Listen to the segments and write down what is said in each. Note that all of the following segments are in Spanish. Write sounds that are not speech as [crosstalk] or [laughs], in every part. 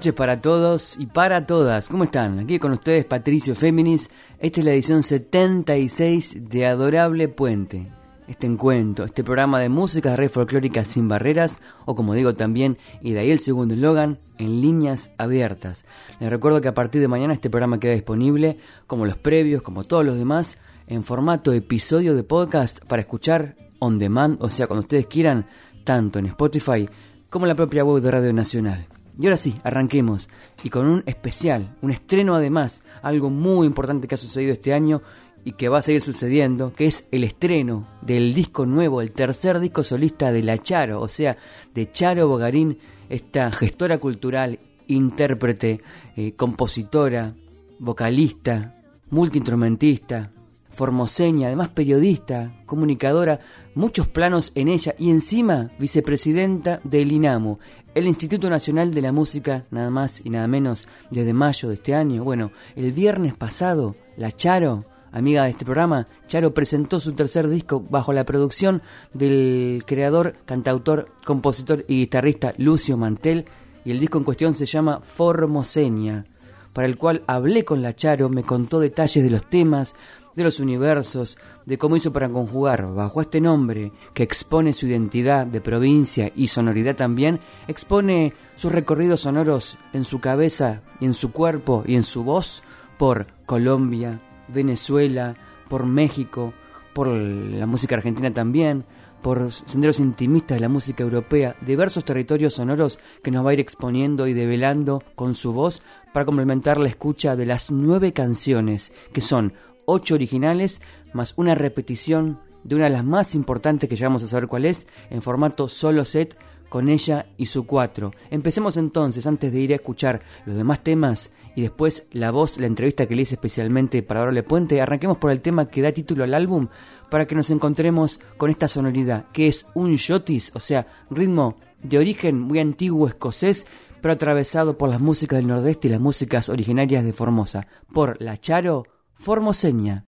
Noches para todos y para todas. ¿Cómo están? Aquí con ustedes Patricio Féminis. Esta es la edición 76 de Adorable Puente. Este encuentro, este programa de música red folclórica sin barreras, o como digo también, y de ahí el segundo eslogan, en líneas abiertas. Les recuerdo que a partir de mañana este programa queda disponible, como los previos, como todos los demás, en formato episodio de podcast para escuchar on demand, o sea, cuando ustedes quieran, tanto en Spotify como en la propia web de Radio Nacional. Y ahora sí, arranquemos. Y con un especial, un estreno además, algo muy importante que ha sucedido este año y que va a seguir sucediendo, que es el estreno del disco nuevo, el tercer disco solista de La Charo, o sea, de Charo Bogarín, esta gestora cultural, intérprete, eh, compositora, vocalista, multiinstrumentista, formoseña, además periodista, comunicadora, muchos planos en ella y encima vicepresidenta del INAMU, el Instituto Nacional de la Música, nada más y nada menos, desde mayo de este año. Bueno, el viernes pasado, la Charo, amiga de este programa, Charo presentó su tercer disco bajo la producción del creador, cantautor, compositor y guitarrista Lucio Mantel, y el disco en cuestión se llama Formoseña, para el cual hablé con la Charo, me contó detalles de los temas, de los universos, de cómo hizo para conjugar bajo este nombre que expone su identidad de provincia y sonoridad también, expone sus recorridos sonoros en su cabeza en su cuerpo y en su voz por Colombia, Venezuela, por México, por la música argentina también, por senderos intimistas de la música europea, diversos territorios sonoros que nos va a ir exponiendo y develando con su voz para complementar la escucha de las nueve canciones que son ocho originales más una repetición de una de las más importantes que ya vamos a saber cuál es, en formato solo set con ella y su cuatro. Empecemos entonces, antes de ir a escuchar los demás temas y después la voz, la entrevista que le hice especialmente para Dorle Puente, arranquemos por el tema que da título al álbum para que nos encontremos con esta sonoridad, que es un shotis, o sea, ritmo de origen muy antiguo escocés, pero atravesado por las músicas del nordeste y las músicas originarias de Formosa, por la Charo Formoseña.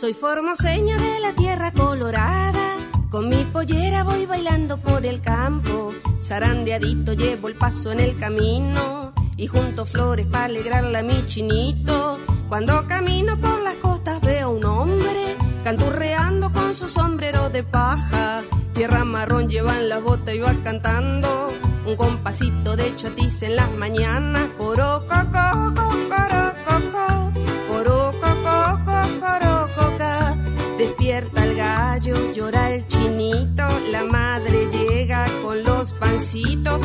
Soy formoseña de la tierra colorada, con mi pollera voy bailando por el campo, zarandeadito llevo el paso en el camino y junto flores para alegrarla a mi chinito. Cuando camino por las costas veo un hombre canturreando con su sombrero de paja, tierra marrón lleva en la bota y va cantando. Un compasito de chotis en las mañanas, coro, coco, pececitos.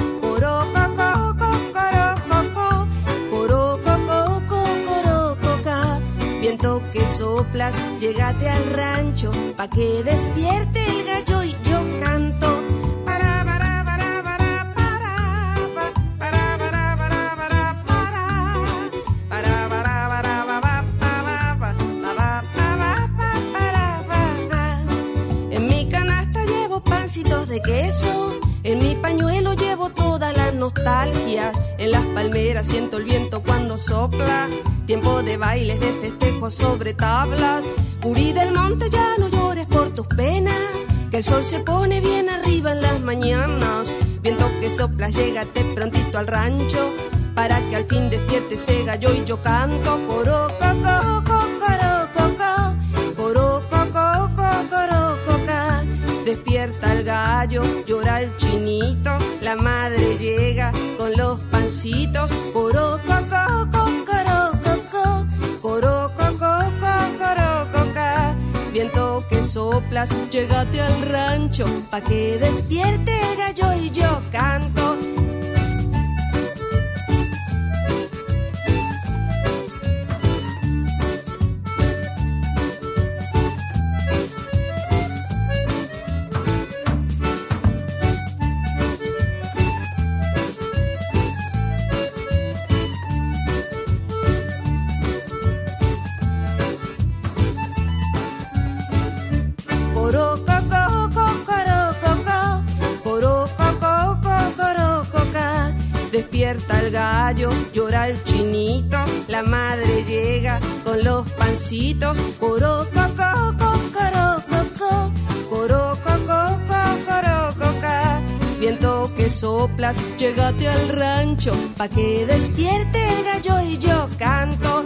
Viento que soplas, llégate al rancho, pa' que despierte el gallo y yo canto. En mi canasta llevo de queso pañuelo llevo todas las nostalgias, en las palmeras siento el viento cuando sopla, tiempo de bailes, de festejos sobre tablas, Curí del monte ya no llores por tus penas, que el sol se pone bien arriba en las mañanas, viento que sopla, llégate prontito al rancho, para que al fin despierte ese gallo y yo canto, coro, coco, coro, coco, coro, coco, coro, coca. Despierta el gallo, llora el la madre llega con los pancitos, coro, coco, coco, coro. Viento que sopla soplas, llégate al rancho, pa' que despierte el gallo y yo canto. Pancitos, coro coco, coro coco, coro coco, Viento que soplas, llégate al rancho, pa' que despierte el gallo y yo canto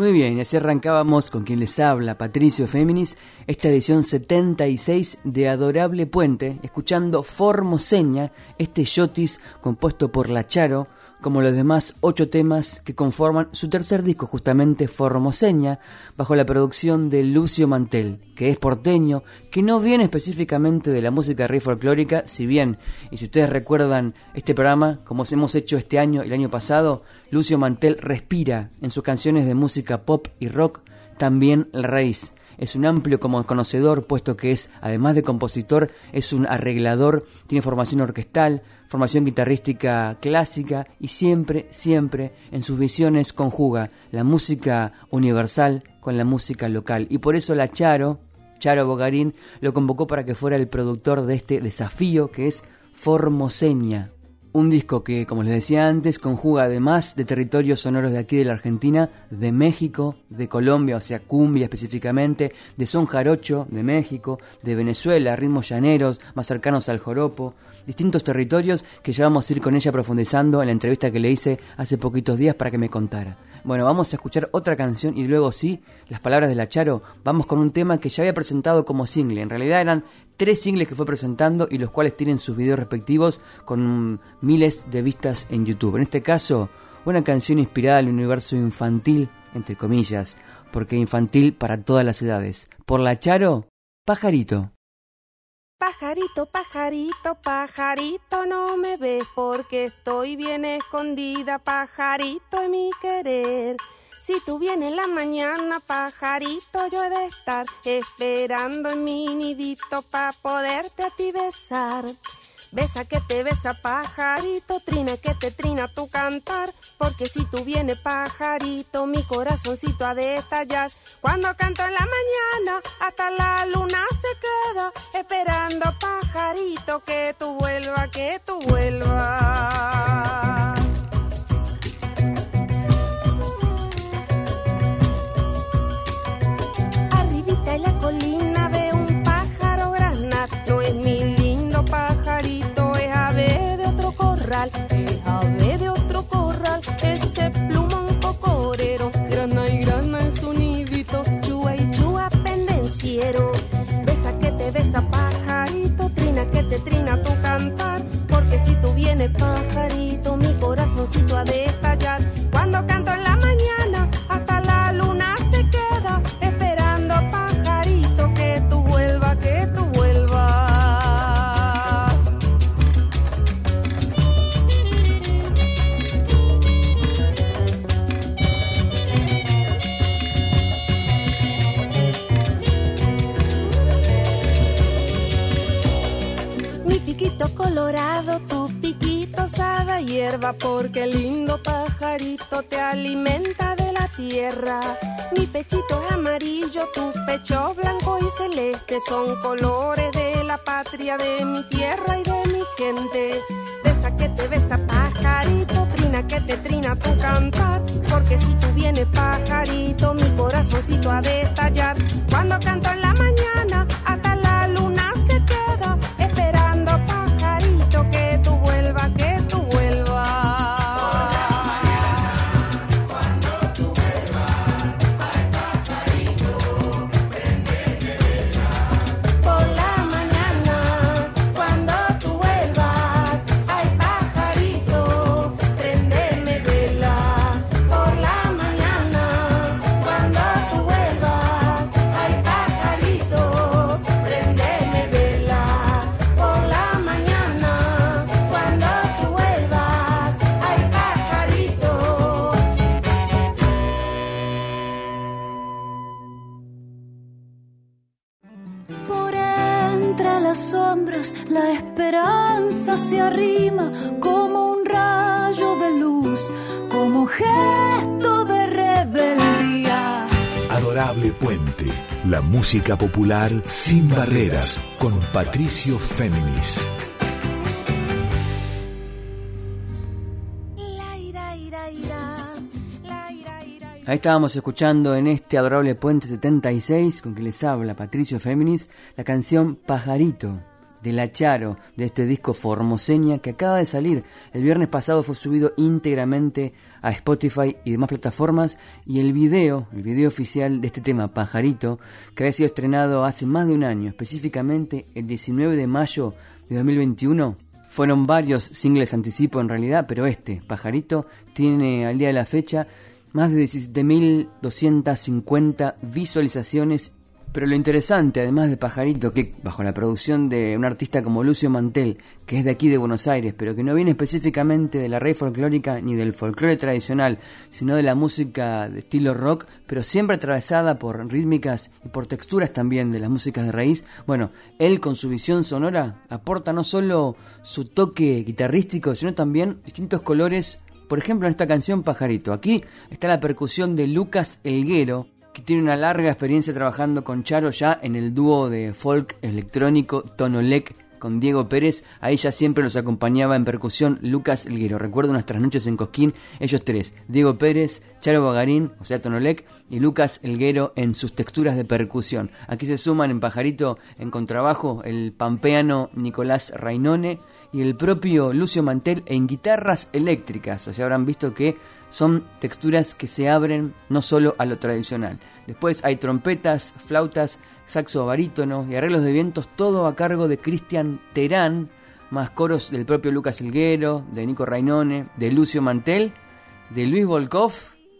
Muy bien, así arrancábamos con quien les habla, Patricio Féminis, esta edición 76 de Adorable Puente, escuchando Formoseña, este yotis compuesto por La Charo, como los demás ocho temas que conforman su tercer disco, justamente Formoseña, bajo la producción de Lucio Mantel, que es porteño, que no viene específicamente de la música rey folclórica, si bien, y si ustedes recuerdan este programa, como hemos hecho este año y el año pasado, Lucio Mantel respira en sus canciones de música pop y rock también la raíz. Es un amplio como conocedor, puesto que es, además de compositor, es un arreglador, tiene formación orquestal, formación guitarrística clásica y siempre, siempre en sus visiones conjuga la música universal con la música local. Y por eso la Charo, Charo Bogarín, lo convocó para que fuera el productor de este desafío que es Formoseña, un disco que, como les decía antes, conjuga además de territorios sonoros de aquí de la Argentina, de México, de Colombia, o sea, cumbia específicamente, de son jarocho de México, de Venezuela, ritmos llaneros, más cercanos al joropo, distintos territorios que ya vamos a ir con ella profundizando en la entrevista que le hice hace poquitos días para que me contara. Bueno, vamos a escuchar otra canción y luego sí, las palabras de la Charo, vamos con un tema que ya había presentado como single. En realidad eran tres singles que fue presentando y los cuales tienen sus videos respectivos con miles de vistas en YouTube. En este caso, una canción inspirada al universo infantil, entre comillas, porque infantil para todas las edades. Por la Charo, Pajarito. Pajarito, pajarito, pajarito, no me ves porque estoy bien escondida, pajarito en mi querer. Si tú vienes en la mañana, pajarito, yo he de estar esperando en mi nidito pa' poderte a ti besar. Besa que te besa pajarito, trina que te trina tu cantar, porque si tú vienes pajarito, mi corazoncito ha de estallar. Cuando canto en la mañana, hasta la luna se queda, esperando pajarito que tú vuelvas, que tú vuelvas. Es ave de otro corral, ese plumón cocorero, grana y grana en su nidito, chua y chua pendenciero. Besa que te besa pajarito, trina que te trina tu cantar, porque si tú vienes pajarito, mi corazoncito ha de. Porque el lindo pajarito te alimenta de la tierra. Mi pechito es amarillo, tu pecho blanco y celeste son colores de la patria, de mi tierra y de mi gente. Besa que te besa pajarito, trina que te trina tu cantar, porque si tú vienes pajarito, mi corazoncito ha de estallar. Cuando canto en la mañana, la esperanza se arrima como un rayo de luz, como gesto de rebeldía. Adorable Puente, la música popular sin barreras con Patricio Féminis. Ahí estábamos escuchando en este adorable Puente 76, con que les habla Patricio Féminis, la canción Pajarito de La Charo, de este disco Formoseña que acaba de salir. El viernes pasado fue subido íntegramente a Spotify y demás plataformas y el video, el video oficial de este tema Pajarito, que había sido estrenado hace más de un año, específicamente el 19 de mayo de 2021, fueron varios singles anticipo en realidad, pero este, Pajarito, tiene al día de la fecha más de 17.250 visualizaciones. Pero lo interesante, además de Pajarito, que bajo la producción de un artista como Lucio Mantel, que es de aquí de Buenos Aires, pero que no viene específicamente de la raíz folclórica ni del folclore tradicional, sino de la música de estilo rock, pero siempre atravesada por rítmicas y por texturas también de las músicas de raíz, bueno, él con su visión sonora aporta no solo su toque guitarrístico, sino también distintos colores por ejemplo, en esta canción Pajarito. Aquí está la percusión de Lucas Elguero, tiene una larga experiencia trabajando con Charo ya en el dúo de folk electrónico Tonolec con Diego Pérez. Ahí ya siempre nos acompañaba en percusión Lucas Elguero. Recuerdo nuestras noches en Cosquín, ellos tres, Diego Pérez, Charo Bagarín, o sea Tonolec, y Lucas Elguero en sus texturas de percusión. Aquí se suman en Pajarito en contrabajo el pampeano Nicolás Rainone, y el propio Lucio Mantel en guitarras eléctricas. O sea, habrán visto que son texturas que se abren no solo a lo tradicional. Después hay trompetas, flautas, saxo barítono y arreglos de vientos, todo a cargo de Cristian Terán, más coros del propio Lucas Elguero, de Nico Rainone, de Lucio Mantel, de Luis Volkov,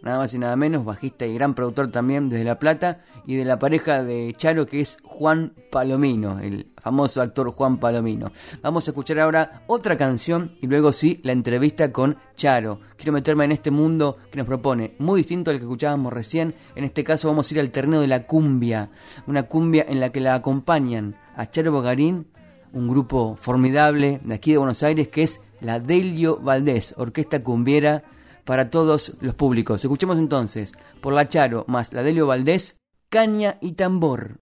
nada más y nada menos, bajista y gran productor también desde La Plata, y de la pareja de Charo que es Juan Palomino, el famoso actor Juan Palomino. Vamos a escuchar ahora otra canción y luego sí la entrevista con Charo. Quiero meterme en este mundo que nos propone, muy distinto al que escuchábamos recién. En este caso vamos a ir al terreno de la cumbia, una cumbia en la que la acompañan a Charo Bogarín, un grupo formidable de aquí de Buenos Aires que es la Delio Valdés, orquesta cumbiera para todos los públicos. Escuchemos entonces por la Charo más la Delio Valdés, caña y tambor.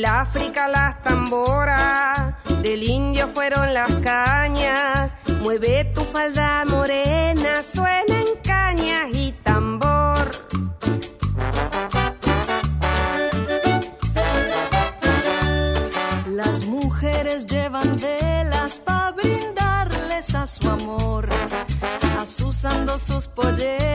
Del África las tamboras, del indio fueron las cañas, mueve tu falda morena, suena en cañas y tambor. Las mujeres llevan velas para brindarles a su amor, asusando sus polleras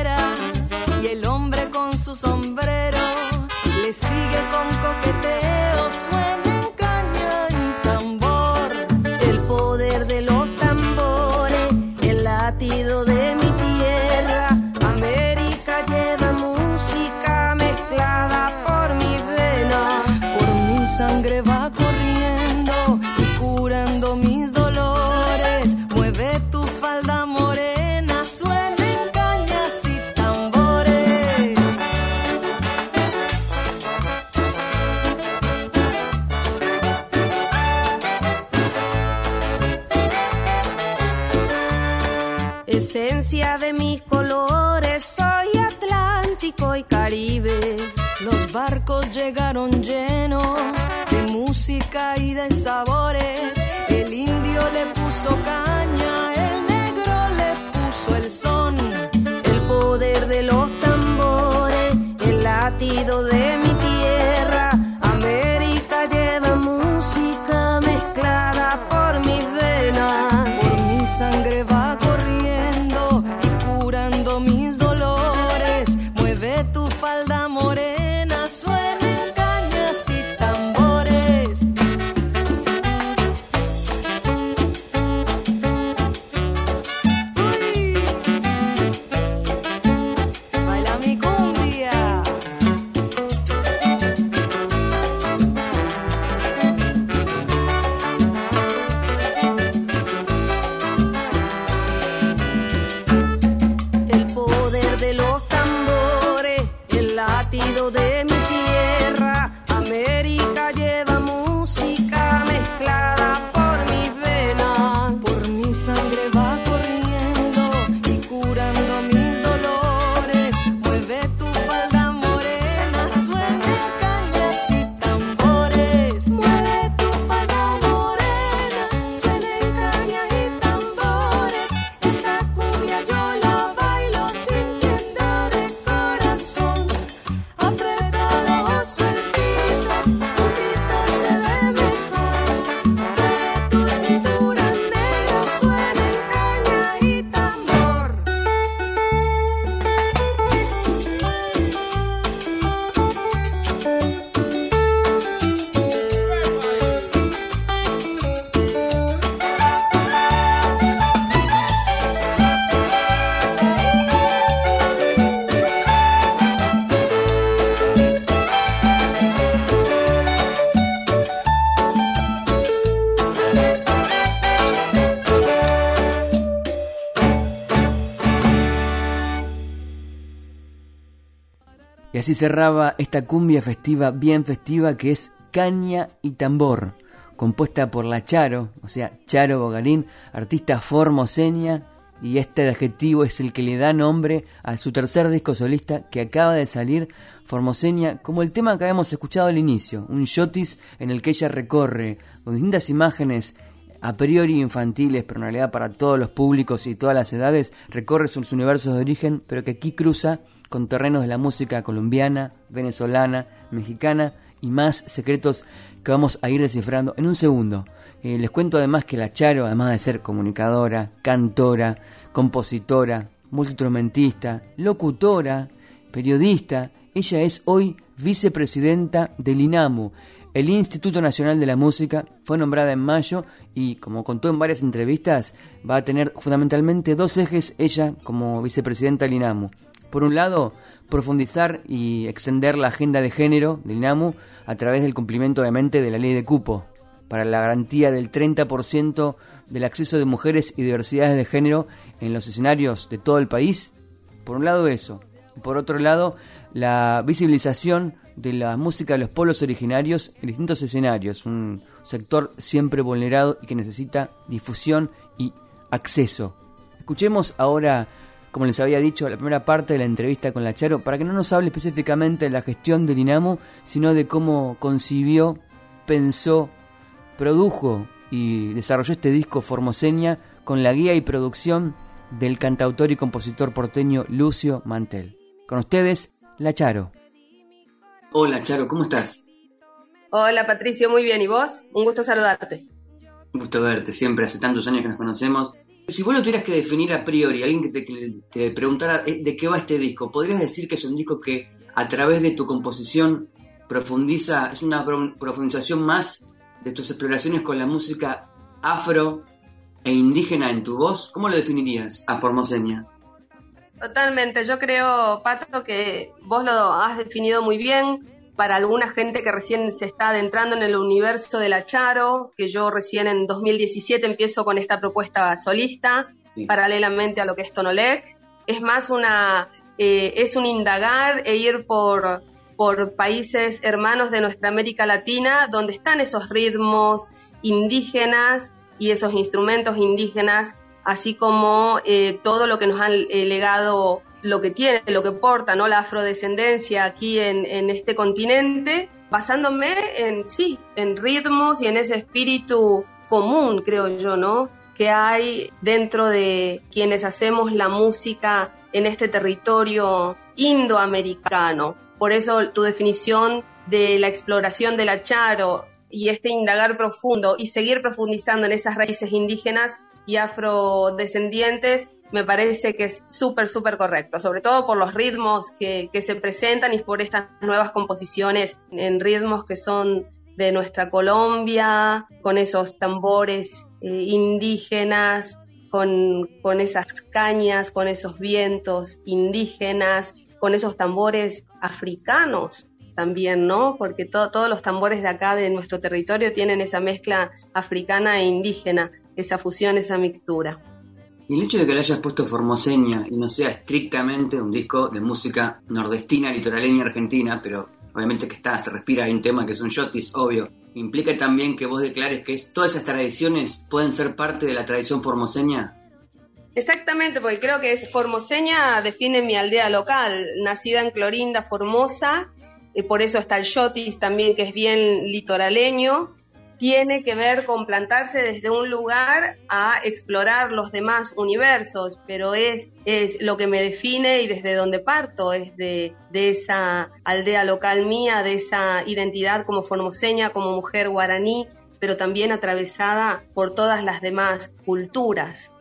así cerraba esta cumbia festiva, bien festiva, que es Caña y Tambor, compuesta por la Charo, o sea, Charo Bogarín, artista formoseña, y este adjetivo es el que le da nombre a su tercer disco solista que acaba de salir, Formoseña, como el tema que habíamos escuchado al inicio, un shotis en el que ella recorre con distintas imágenes a priori infantiles, pero en realidad para todos los públicos y todas las edades, recorre sus universos de origen, pero que aquí cruza con terrenos de la música colombiana, venezolana, mexicana y más secretos que vamos a ir descifrando en un segundo. Eh, les cuento además que la Charo, además de ser comunicadora, cantora, compositora, multiinstrumentista, locutora, periodista, ella es hoy vicepresidenta del INAMU, el Instituto Nacional de la Música, fue nombrada en mayo y, como contó en varias entrevistas, va a tener fundamentalmente dos ejes ella como vicepresidenta del INAMU. Por un lado, profundizar y extender la agenda de género del INAMU a través del cumplimiento obviamente de la ley de cupo para la garantía del 30% del acceso de mujeres y diversidades de género en los escenarios de todo el país. Por un lado eso. Por otro lado, la visibilización de la música de los pueblos originarios en distintos escenarios. Un sector siempre vulnerado y que necesita difusión y acceso. Escuchemos ahora como les había dicho, la primera parte de la entrevista con la Charo, para que no nos hable específicamente de la gestión del INAMU, sino de cómo concibió, pensó, produjo y desarrolló este disco Formoseña con la guía y producción del cantautor y compositor porteño Lucio Mantel. Con ustedes, La Charo. Hola Charo, ¿cómo estás? Hola Patricio, muy bien. ¿Y vos? Un gusto saludarte. Un gusto verte, siempre hace tantos años que nos conocemos si vos lo tuvieras que definir a priori, alguien que te, preguntara eh, de qué va este disco, ¿podrías decir que es un disco que a través de tu composición profundiza, es una profundización más de tus exploraciones con la música afro e indígena en tu voz? ¿Cómo lo definirías a Formoseña? Totalmente, yo creo, Pato, que vos lo has definido muy bien. Para alguna gente que recién se está adentrando en el universo de la Charo, que yo recién en 2017 empiezo con esta propuesta solista, paralelamente a lo que es Tonolec. Es más una, eh, es un indagar e ir por, por países hermanos de nuestra América Latina, donde están esos ritmos indígenas y esos instrumentos indígenas, así como eh, todo lo que nos han eh, legado lo que tiene, lo que porta, ¿no? La afrodescendencia aquí en, este continente, basándome en, sí, en ritmos y en ese espíritu común, creo yo, ¿no? Que hay dentro de quienes hacemos la música en este territorio indoamericano. Por eso tu definición de la exploración de la charo y este indagar profundo y seguir profundizando en esas raíces indígenas y afrodescendientes me parece que es súper, súper correcto, sobre todo por los ritmos que, se presentan y por estas nuevas composiciones en ritmos que son de nuestra Colombia, con esos tambores eh, indígenas, con, con, esas cañas, con esos vientos indígenas, con esos tambores africanos también, ¿no? Porque todos los tambores de acá, de nuestro territorio, tienen esa mezcla africana e indígena, esa fusión, esa mixtura. Y el hecho de que le hayas puesto Formoseña y no sea estrictamente un disco de música nordestina, litoraleña, argentina, pero obviamente que está, se respira, hay un tema que es un shotis, obvio, implica también que vos declares que es, todas esas tradiciones pueden ser parte de la tradición formoseña. Exactamente, porque creo que es Formoseña define mi aldea local, nacida en Clorinda, Formosa, y por eso está el shotis también, que es bien litoraleño, tiene que ver con plantarse desde un lugar a explorar los demás universos, pero es, es lo que me define y desde donde parto, es de, de esa aldea local mía, de esa identidad como formoseña, como mujer guaraní, pero también atravesada por todas las demás culturas.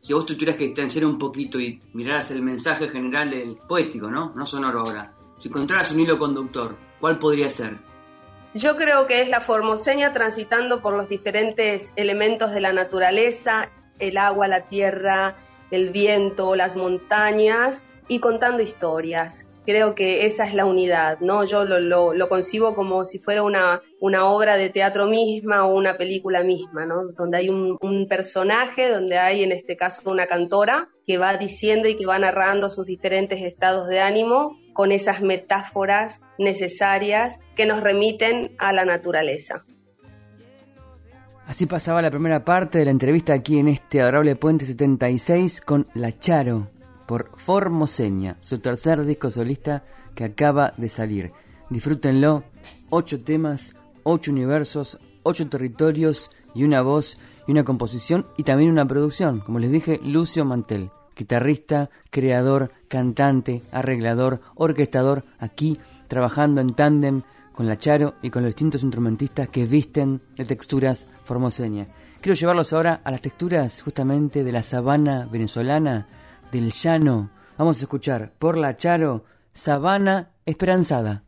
Si vos tuvieras que distanciar un poquito y miraras el mensaje general del poético, ¿no? No sonoro ahora. Si encontraras un hilo conductor, ¿cuál podría ser? Yo creo que es la formoseña transitando por los diferentes elementos de la naturaleza, el agua, la tierra, el viento, las montañas y contando historias. Creo que esa es la unidad, ¿no? Yo lo, lo, concibo como si fuera una, obra de teatro misma o una película misma, ¿no? Donde hay un, un personaje, donde hay en este caso una cantora que va diciendo y que va narrando sus diferentes estados de ánimo con esas metáforas necesarias que nos remiten a la naturaleza. Así pasaba la primera parte de la entrevista aquí en este adorable Puente 76 con La Charo por Formoseña, su tercer disco solista que acaba de salir. Disfrútenlo, ocho temas, ocho universos, ocho territorios y una voz y una composición y también una producción. Como les dije, Lucio Mantel, guitarrista, creador, cantante, arreglador, orquestador, aquí trabajando en tándem con la Charo y con los distintos instrumentistas que visten de texturas formoseñas. Quiero llevarlos ahora a las texturas justamente de la sabana venezolana, del llano. Vamos a escuchar por la Charo, Sabana Esperanzada.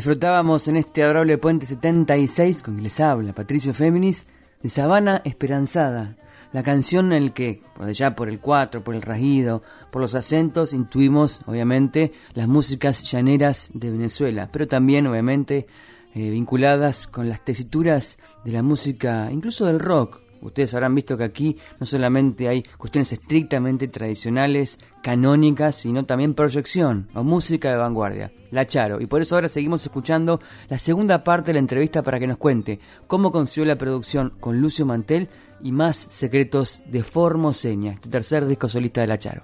Disfrutábamos en este adorable puente 76 con que les habla Patricio Féminis de Sabana Esperanzada, la canción en la que, por allá por el 4, por el rajido, por los acentos, intuimos obviamente las músicas llaneras de Venezuela, pero también obviamente eh, vinculadas con las tesituras de la música, incluso del rock, Ustedes habrán visto que aquí no solamente hay cuestiones estrictamente tradicionales, canónicas, sino también proyección o música de vanguardia, la Charo. Y por eso ahora seguimos escuchando la segunda parte de la entrevista para que nos cuente cómo consiguió la producción con Lucio Mantel y más secretos de Formoseña, este tercer disco solista de la Charo.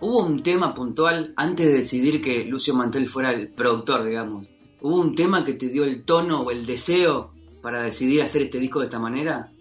¿Hubo un tema puntual antes de decidir que Lucio Mantel fuera el productor, digamos? ¿Hubo un tema que te dio el tono o el deseo para decidir hacer este disco de esta manera?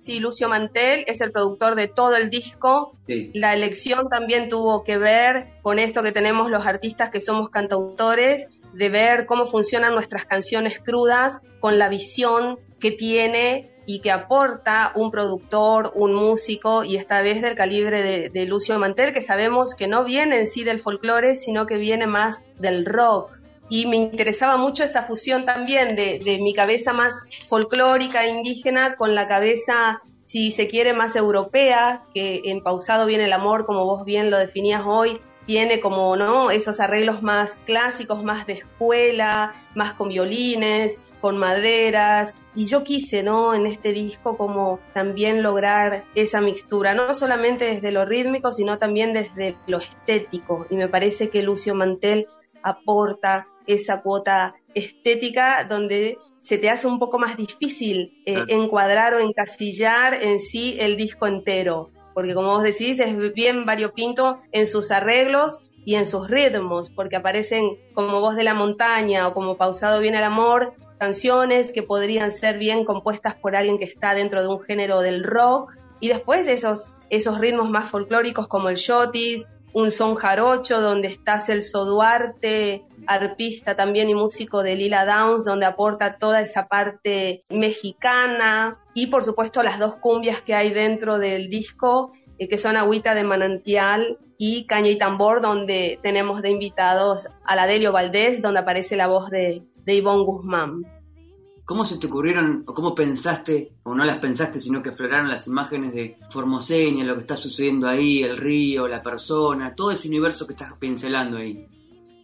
Sí, Lucio Mantel es el productor de todo el disco. La elección también tuvo que ver con esto que tenemos los artistas que somos cantautores, de ver cómo funcionan nuestras canciones crudas con la visión que tiene y que aporta un productor, un músico y esta vez del calibre de, Lucio Mantel, que sabemos que no viene en sí del folclore, sino que viene más del rock. Y me interesaba mucho esa fusión también de, de mi cabeza más folclórica, indígena, con la cabeza si se quiere, más europea, que en Pausado viene el amor, como vos bien lo definías hoy, tiene como, ¿no? Esos arreglos más clásicos, más de escuela, más con violines, con maderas. Y yo quise, ¿no? En este disco como también lograr esa mixtura, no solamente desde lo rítmico, sino también desde lo estético. Y me parece que Lucio Mantel aporta esa cuota estética donde se te hace un poco más difícil eh, encuadrar o encasillar en sí el disco entero, porque como vos decís, es bien variopinto en sus arreglos y en sus ritmos, porque aparecen como voz de la montaña o como pausado viene el amor, canciones que podrían ser bien compuestas por alguien que está dentro de un género del rock, y después esos, esos ritmos más folclóricos como el shotis, un son jarocho donde está Celso Duarte, arpista también y músico de Lila Downs, donde aporta toda esa parte mexicana y por supuesto las dos cumbias que hay dentro del disco, eh, que son Agüita de Manantial y Caña y Tambor, donde tenemos de invitados a la Delio Valdés, donde aparece la voz de, de Ivonne Guzmán. ¿Cómo se te ocurrieron o cómo pensaste, o no las pensaste, sino que afloraron las imágenes de Formoseña, lo que está sucediendo ahí, el río, la persona, todo ese universo que estás pincelando ahí?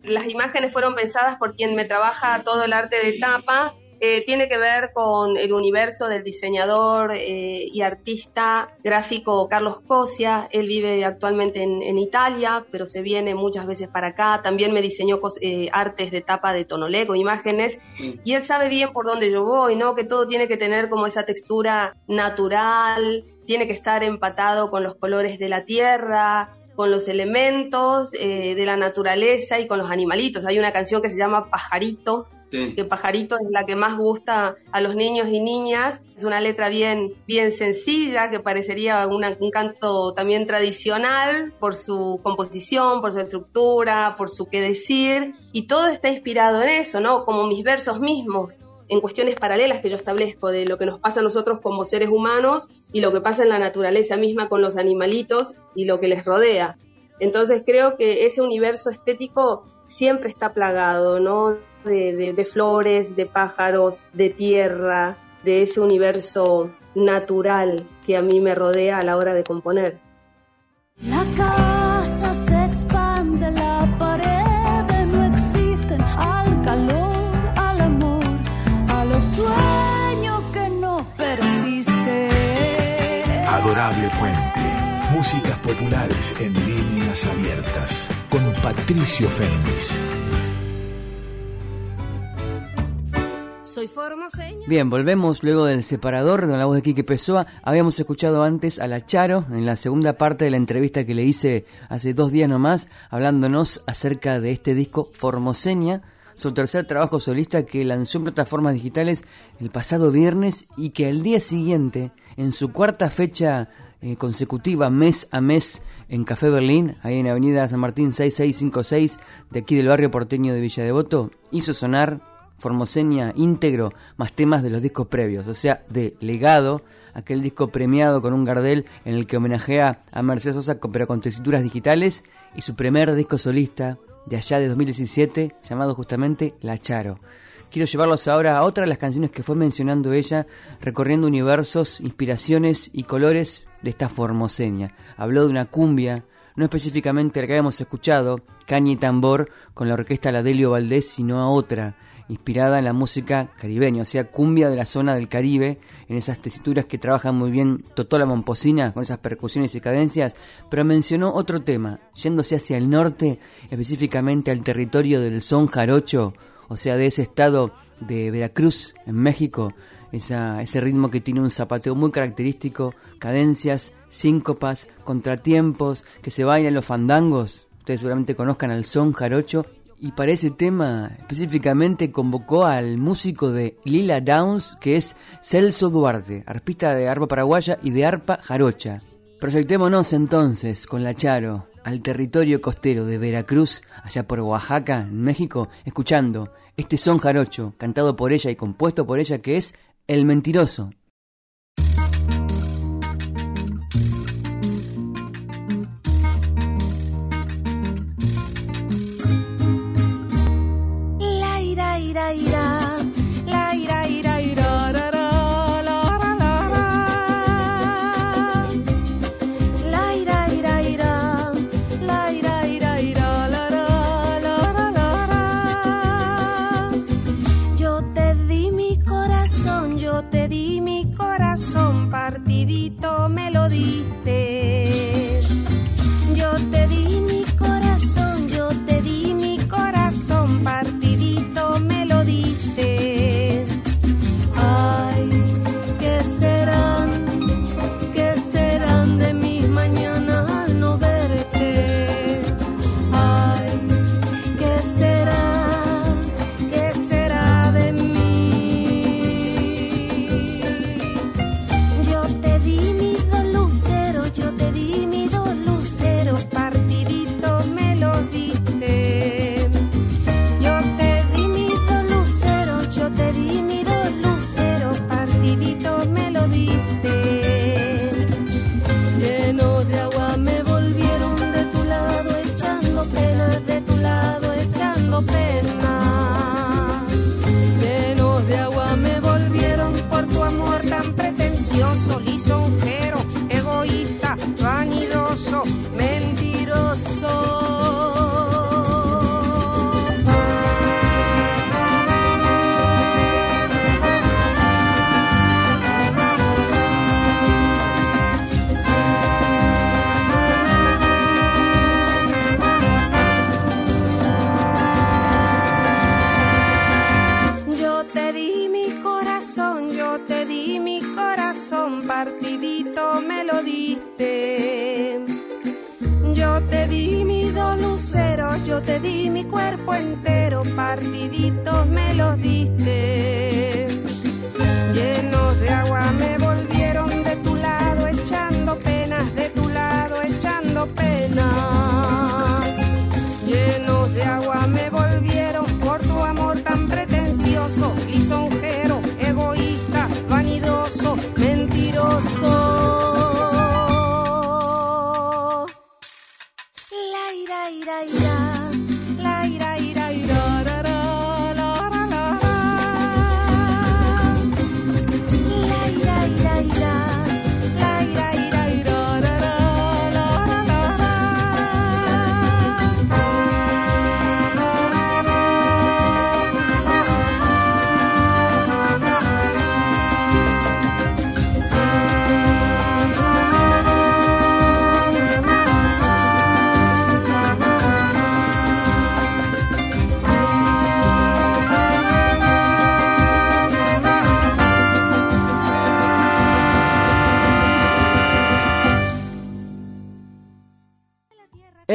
Las imágenes fueron pensadas por quien me trabaja todo el arte de tapa eh, tiene que ver con el universo del diseñador eh, y artista gráfico Carlos Cosia. Él vive actualmente en, Italia, pero se viene muchas veces para acá. También me diseñó eh, artes de tapa de tonolego, imágenes. Y él sabe bien por dónde yo voy, ¿no? Que todo tiene que tener como esa textura natural, tiene que estar empatado con los colores de la tierra, con los elementos de la naturaleza y con los animalitos. Hay una canción que se llama Pajarito, que Pajarito es la que más gusta a los niños y niñas. Es una letra bien, bien sencilla, que parecería un canto también tradicional por su composición, por su estructura, por su qué decir. Y todo está inspirado en eso, ¿no? Como mis versos mismos en cuestiones paralelas que yo establezco de lo que nos pasa a nosotros como seres humanos y lo que pasa en la naturaleza misma con los animalitos y lo que les rodea. Entonces creo que ese universo estético siempre está plagado, ¿no? de, flores, de pájaros, de tierra, de ese universo natural que a mí me rodea a la hora de componer. Puente, músicas populares en líneas abiertas, con Patricio Fénix. Bien, volvemos luego del separador de la voz de Quique Pessoa. Habíamos escuchado antes a La Charo en la segunda parte de la entrevista que le hice hace dos días nomás, hablándonos acerca de este disco Formoseña, su tercer trabajo solista que lanzó en plataformas digitales el pasado viernes y que al día siguiente, en su cuarta fecha eh, consecutiva, mes a mes, en Café Berlín, ahí en Avenida San Martín 6656, de aquí del barrio porteño de Villa Devoto, hizo sonar Formoseña íntegro, más temas de los discos previos, o sea, de Legado, aquel disco premiado con un Gardel en el que homenajea a Mercedes Sosa pero con tesituras digitales, y su primer disco solista de allá de 2017, llamado justamente La Charo. Quiero llevarlos ahora a otra de las canciones que fue mencionando ella, recorriendo universos, inspiraciones y colores de esta formoseña. Habló de una cumbia, no específicamente la que habíamos escuchado, caña y tambor, con la orquesta Ladelio Valdés, sino a otra, inspirada en la música caribeña, o sea, cumbia de la zona del Caribe, en esas tesituras que trabajan muy bien Totola Momposina, con esas percusiones y cadencias, pero mencionó otro tema, yéndose hacia el norte, específicamente al territorio del son jarocho, o sea, de ese estado de Veracruz, en México, ese ritmo que tiene un zapateo muy característico, cadencias, síncopas, contratiempos, que se bailan los fandangos. Ustedes seguramente conozcan al son jarocho y para ese tema específicamente convocó al músico de Lila Downs, que es Celso Duarte, arpista de arpa paraguaya y de arpa jarocha. Proyectémonos entonces con la Charo al territorio costero de Veracruz, allá por Oaxaca, en México, escuchando este son jarocho, cantado por ella y compuesto por ella, que es El Mentiroso. Me lo diste.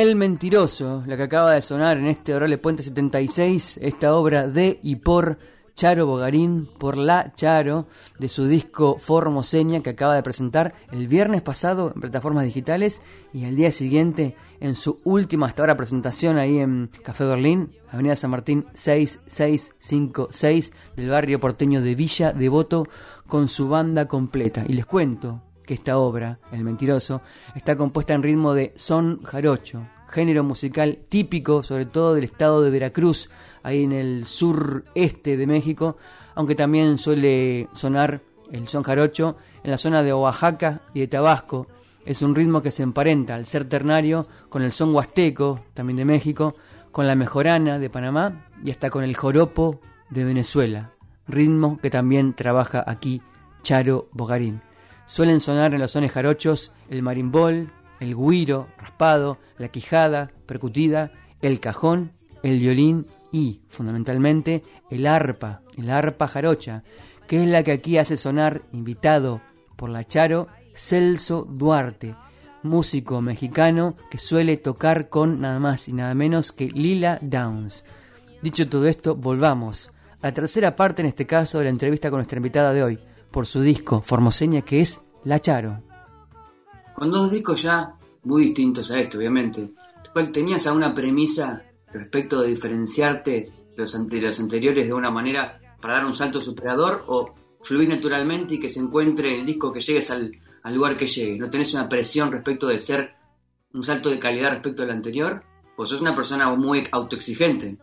El Mentiroso, la que acaba de sonar en este Orale Puente 76, esta obra de y por Charo Bogarín, por la Charo, de su disco Formoseña, que acaba de presentar el viernes pasado en plataformas digitales y al día siguiente en su última hasta ahora presentación ahí en Café Berlín, Avenida San Martín 6656 del barrio porteño de Villa Devoto, con su banda completa. Y les cuento que esta obra, El Mentiroso, está compuesta en ritmo de son jarocho, género musical típico sobre todo del estado de Veracruz, ahí en el sureste de México, aunque también suele sonar el son jarocho en la zona de Oaxaca y de Tabasco. Es un ritmo que se emparenta al ser ternario con el son huasteco, también de México, con la mejorana de Panamá y hasta con el joropo de Venezuela, ritmo que también trabaja aquí Charo Bogarín. Suelen sonar en los sones jarochos el marimbol, el guiro raspado, la quijada percutida, el cajón, el violín y, fundamentalmente, el arpa, el arpa jarocha, que es la que aquí hace sonar, invitado por la Charo, Celso Duarte, músico mexicano que suele tocar con nada más y nada menos que Lila Downs. Dicho todo esto, volvamos a la tercera parte, en este caso, de la entrevista con nuestra invitada de hoy, por su disco Formoseña, que es La Charo. Con dos discos ya muy distintos a esto, obviamente. ¿Cuál tenías alguna premisa respecto de diferenciarte de los, ante- los anteriores de una manera para dar un salto superador o fluir naturalmente y que se encuentre el disco que llegues al, al lugar que llegue? ¿No tenés una presión respecto de ser un salto de calidad respecto del anterior? Pues sos una persona muy autoexigente.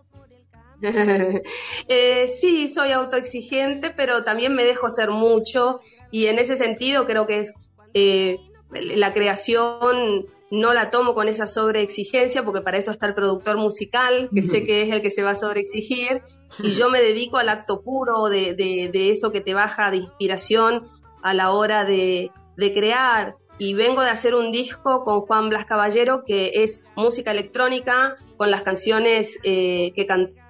[laughs] Eh, sí, soy autoexigente, pero también me dejo ser mucho y en ese sentido creo que es eh, la creación no la tomo con esa sobreexigencia porque para eso está el productor musical, que sé que es el que se va a sobreexigir, y yo me dedico al acto puro de, de- de eso que te baja de inspiración a la hora de, de crear. Y vengo de hacer un disco con Juan Blas Caballero que es música electrónica con las canciones eh, que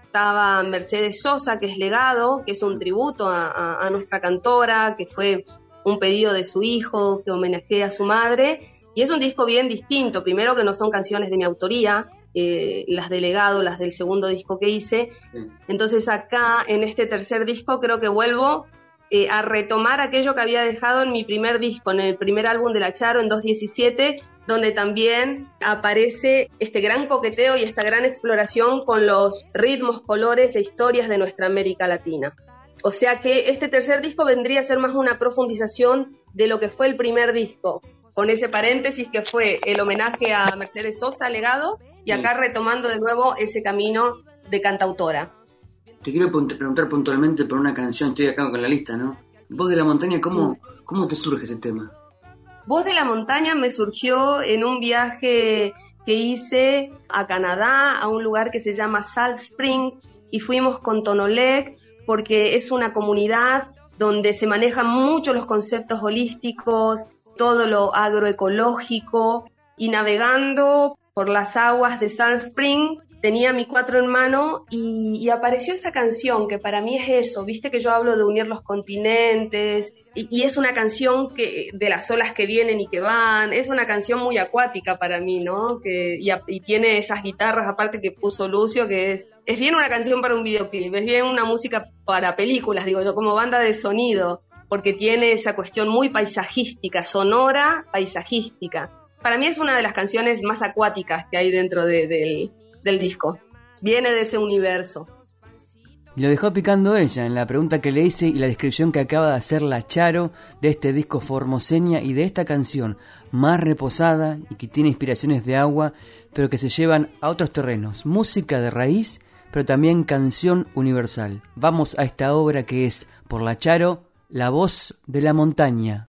cantaba Mercedes Sosa, que es Legado, que es un tributo a, nuestra cantora, que fue un pedido de su hijo, que homenajea a su madre. Y es un disco bien distinto, primero que no son canciones de mi autoría, eh, las de Legado, las del segundo disco que hice. Entonces acá, en este tercer disco, creo que vuelvo eh, a retomar aquello que había dejado en mi primer disco, en el primer álbum de La Charo, en 217, donde también aparece este gran coqueteo y esta gran exploración con los ritmos, colores e historias de nuestra América Latina. O sea que este tercer disco vendría a ser más una profundización de lo que fue el primer disco, con ese paréntesis que fue el homenaje a Mercedes Sosa, legado, y acá retomando de nuevo ese camino de cantautora. Te quiero preguntar puntualmente por una canción, estoy acá con la lista, ¿no? Voz de la montaña, ¿cómo, cómo te surge ese tema? Voz de la montaña me surgió en un viaje que hice a Canadá, a un lugar que se llama Salt Spring, y fuimos con Tonolec, porque es una comunidad donde se manejan mucho los conceptos holísticos, todo lo agroecológico, y navegando por las aguas de Salt Spring tenía mi cuatro en mano y, apareció esa canción que para mí es eso, viste que yo hablo de unir los continentes y, es una canción que de las olas que vienen y que van, es una canción muy acuática para mí, ¿no? Que, y, tiene esas guitarras aparte que puso Lucio, que es, es bien una canción para un videoclip, es bien una música para películas, digo yo, como banda de sonido, porque tiene esa cuestión muy paisajística, sonora, paisajística. Para mí es una de las canciones más acuáticas que hay dentro del del disco. Viene de ese universo. lo dejó picando ella en la pregunta que le hice y la descripción que acaba de hacer la Charo de este disco Formoseña y de esta canción más reposada y que tiene inspiraciones de agua, pero que se llevan a otros terrenos. Música de raíz, pero también canción universal. Vamos a esta obra que es, por la Charo, La voz de la montaña.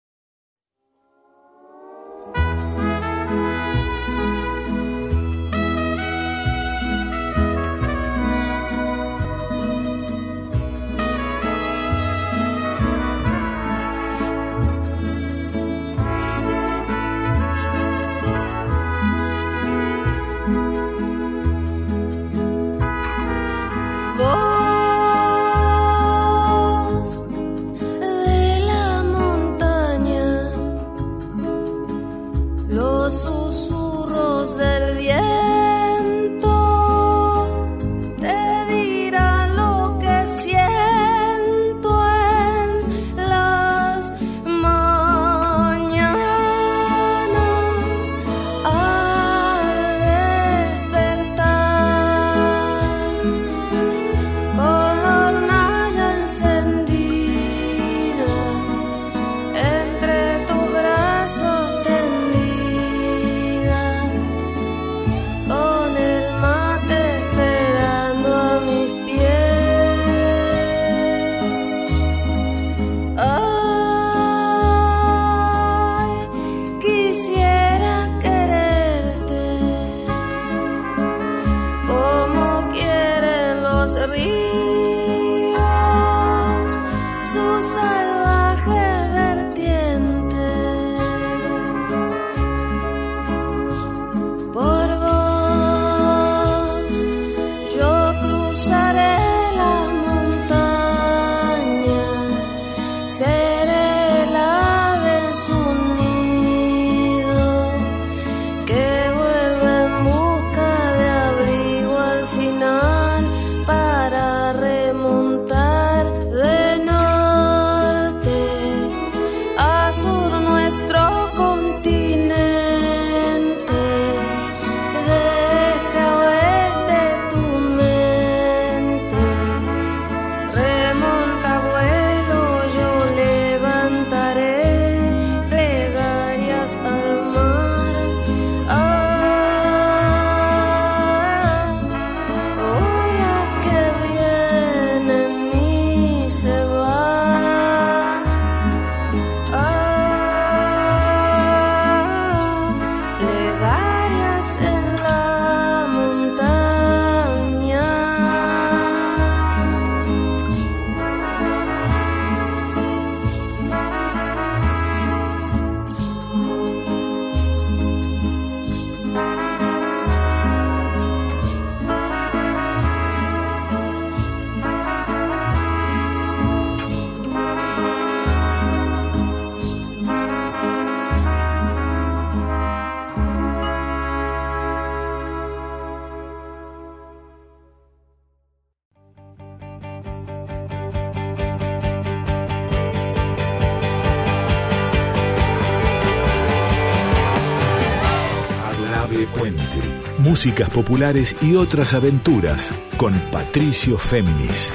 Músicas populares y otras aventuras con Patricio Féminis.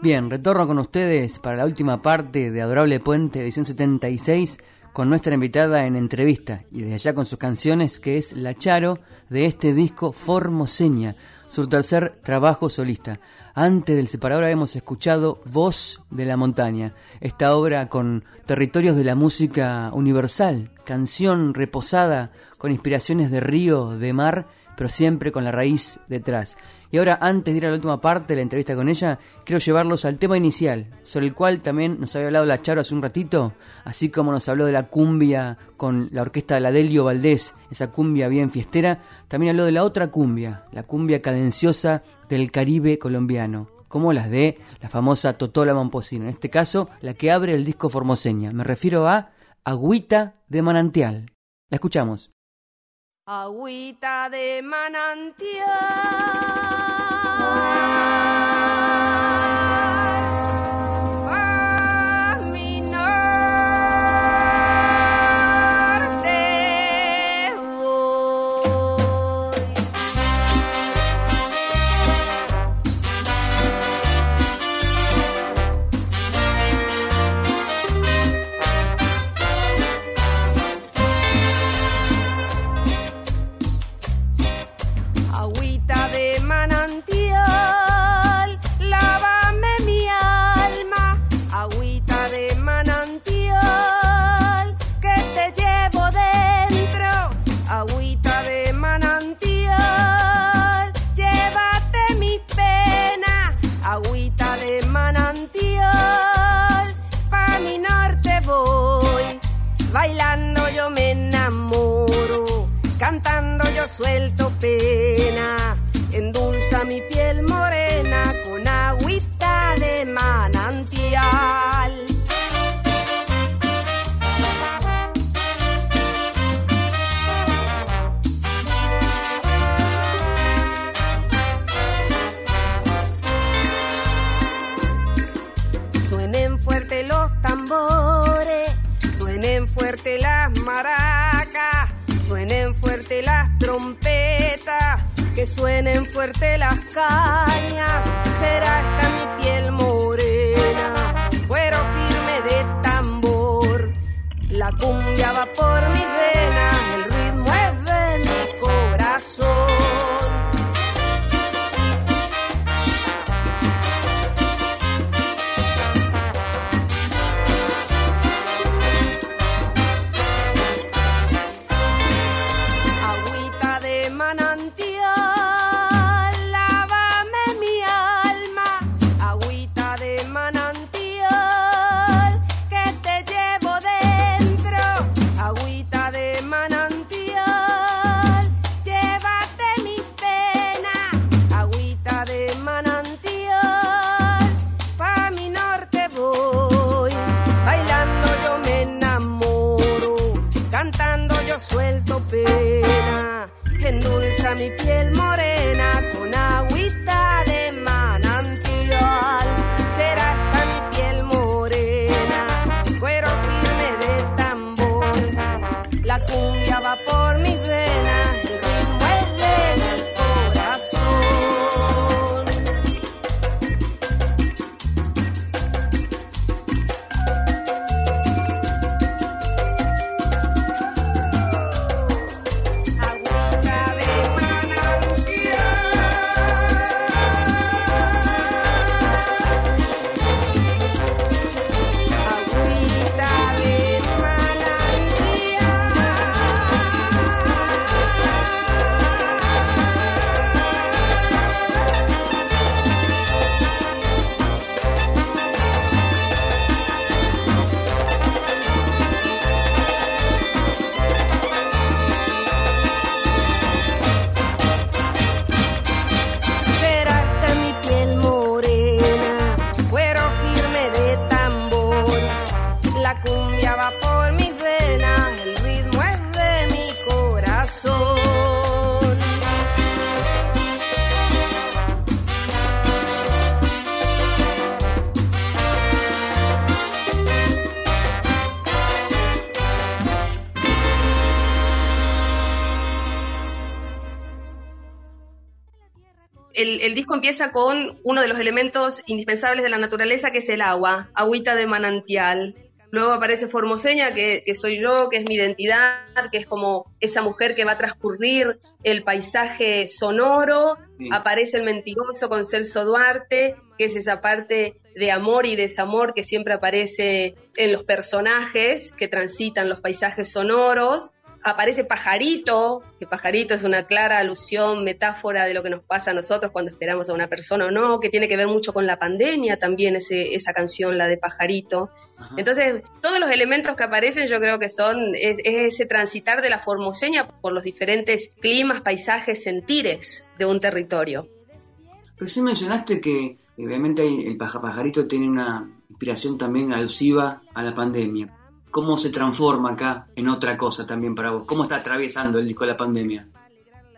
Bien, retorno con ustedes para la última parte de Adorable Puente, edición 76, con nuestra invitada en entrevista y desde allá con sus canciones, que es La Charo de este disco Formoseña, su tercer trabajo solista. Antes del separador habíamos escuchado Voz de la Montaña, esta obra con territorios de la música universal, canción reposada con inspiraciones de río, de mar, pero siempre con la raíz detrás. Y ahora, antes de ir a la última parte de la entrevista con ella, quiero llevarlos al tema inicial, sobre el cual también nos había hablado la Charo hace un ratito, así como nos habló de la cumbia con la orquesta de la Delio Valdés, esa cumbia bien fiestera, también habló de la otra cumbia, la cumbia cadenciosa del Caribe colombiano, como las de la famosa Totola Mamposino, en este caso, la que abre el disco Formoseña. Me refiero a Agüita de Manantial. La escuchamos. Agüita de manantial. Bye. Suenen fuerte las cañas, será esta mi piel morena, cuero firme de tambor, la cumbia va con uno de los elementos indispensables de la naturaleza, que es el agua, agüita de manantial. Luego aparece Formoseña, que, soy yo, que es mi identidad, que es como esa mujer que va a transcurrir el paisaje sonoro. Aparece el mentiroso con Celso Duarte, que es esa parte de amor y desamor que siempre aparece en los personajes que transitan los paisajes sonoros aparece Pajarito, que Pajarito es una clara alusión, metáfora de lo que nos pasa a nosotros cuando esperamos a una persona o no, que tiene que ver mucho con la pandemia también ese, esa canción, la de Pajarito. Entonces, todos los elementos que aparecen yo creo que son es, ese transitar de la formoseña por los diferentes climas, paisajes, sentires de un territorio. Sí mencionaste que obviamente el pajarito tiene una inspiración también alusiva a la pandemia cómo se transforma acá en otra cosa también para vos? ¿Cómo está atravesando el disco la pandemia?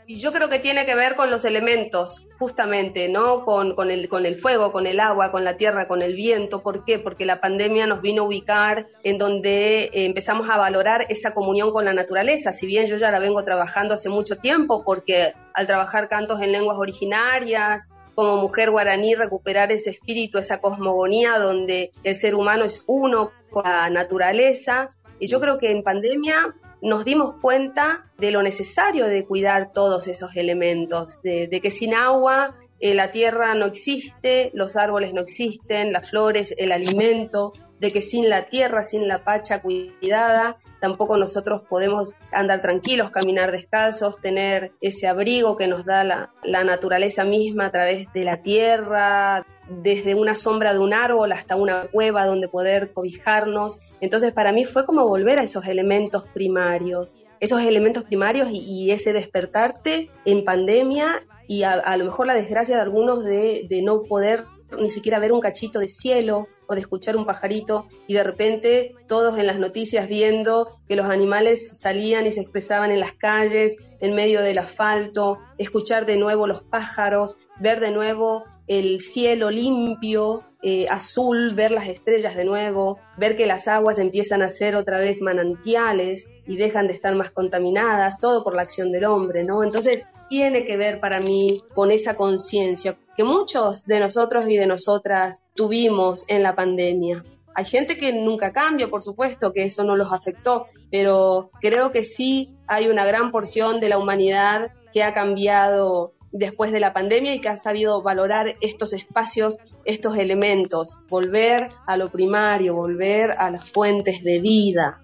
Y yo creo que tiene que ver con los elementos, justamente, ¿no? Con, con, el, con el fuego, con el agua, con la tierra, con el viento. ¿Por qué? Porque la pandemia nos vino a ubicar en donde eh, empezamos a valorar esa comunión con la naturaleza. Si bien yo ya la vengo trabajando hace mucho tiempo, porque al trabajar cantos en lenguas originarias, como mujer guaraní recuperar ese espíritu, esa cosmogonía donde el ser humano es uno con la naturaleza. Y yo creo que en pandemia nos dimos cuenta de lo necesario de cuidar todos esos elementos, de, que sin agua eh, la tierra no existe, los árboles no existen, las flores, el alimento, de que sin la tierra, sin la pacha cuidada, tampoco nosotros podemos andar tranquilos, caminar descalzos, tener ese abrigo que nos da la, naturaleza misma a través de la tierra, desde una sombra de un árbol hasta una cueva donde poder cobijarnos. Entonces para mí fue como volver a esos elementos primarios, esos elementos primarios y, ese despertarte en pandemia y a, lo mejor la desgracia de algunos de, de no poder ni siquiera ver un cachito de cielo o de escuchar un pajarito y de repente todos en las noticias viendo que los animales salían y se expresaban en las calles, en medio del asfalto, escuchar de nuevo los pájaros, ver de nuevo el cielo limpio, eh, azul, ver las estrellas de nuevo, ver que las aguas empiezan a ser otra vez manantiales y dejan de estar más contaminadas, todo por la acción del hombre, ¿no? Entonces, tiene que ver para mí con esa conciencia que muchos de nosotros y de nosotras tuvimos en la pandemia. Hay gente que nunca cambia, por supuesto, que eso no los afectó, pero creo que sí hay una gran porción de la humanidad que ha cambiado después de la pandemia y que ha sabido valorar estos espacios, estos elementos, volver a lo primario, volver a las fuentes de vida.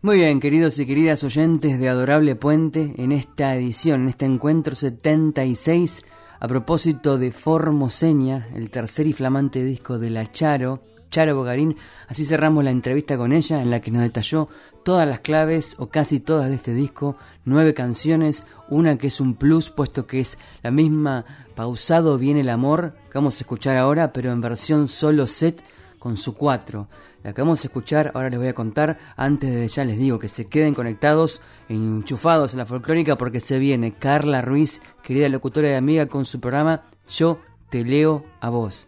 Muy bien, queridos y queridas oyentes de Adorable Puente, en esta edición, en este encuentro 76, a propósito de Formoseña, el tercer y flamante disco de La Charo, Charo Bogarín, así cerramos la entrevista con ella en la que nos detalló todas las claves o casi todas de este disco, nueve canciones, una que es un plus puesto que es la misma Pausado viene el amor que vamos a escuchar ahora, pero en versión solo set con su cuatro. La que vamos a escuchar, ahora les voy a contar, antes de ya les digo que se queden conectados, enchufados en la folclórica porque se viene Carla Ruiz, querida locutora y amiga con su programa Yo te leo a vos.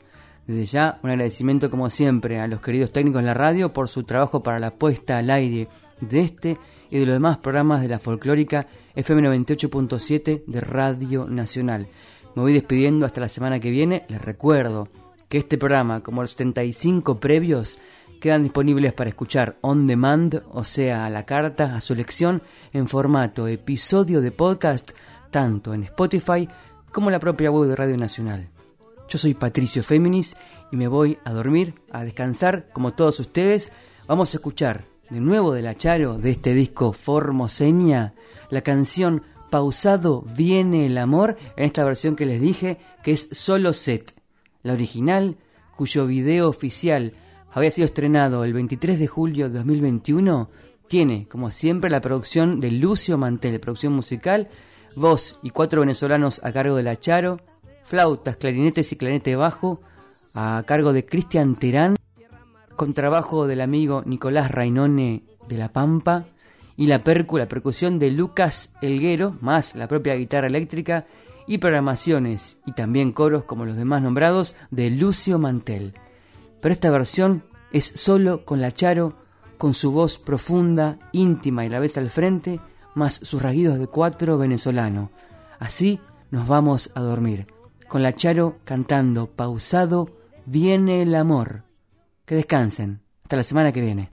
Desde ya, un agradecimiento como siempre a los queridos técnicos en la radio por su trabajo para la puesta al aire de este y de los demás programas de la folclórica FM 98.7 de Radio Nacional. Me voy despidiendo hasta la semana que viene. Les recuerdo que este programa, como los 75 previos, quedan disponibles para escuchar on demand, o sea, a la carta, a su elección, en formato episodio de podcast, tanto en Spotify como en la propia web de Radio Nacional. Yo soy Patricio Féminis y me voy a dormir, a descansar como todos ustedes. Vamos a escuchar de nuevo de la Charo de este disco Formoseña la canción Pausado viene el amor en esta versión que les dije que es solo set. La original, cuyo video oficial había sido estrenado el 23 de julio de 2021, tiene, como siempre, la producción de Lucio Mantel, producción musical, voz y cuatro venezolanos a cargo de la Charo, flautas, clarinetes y clarinete bajo a cargo de Cristian Terán, con trabajo del amigo Nicolás Rainone de La Pampa y la percusión de Lucas Elguero, más la propia guitarra eléctrica y programaciones y también coros como los demás nombrados de Lucio Mantel. Pero esta versión es solo con la Charo, con su voz profunda, íntima y la vez al frente, más sus rasguidos de cuatro venezolano. Así nos vamos a dormir. Con la Charo cantando pausado, viene el amor. Que descansen. Hasta la semana que viene.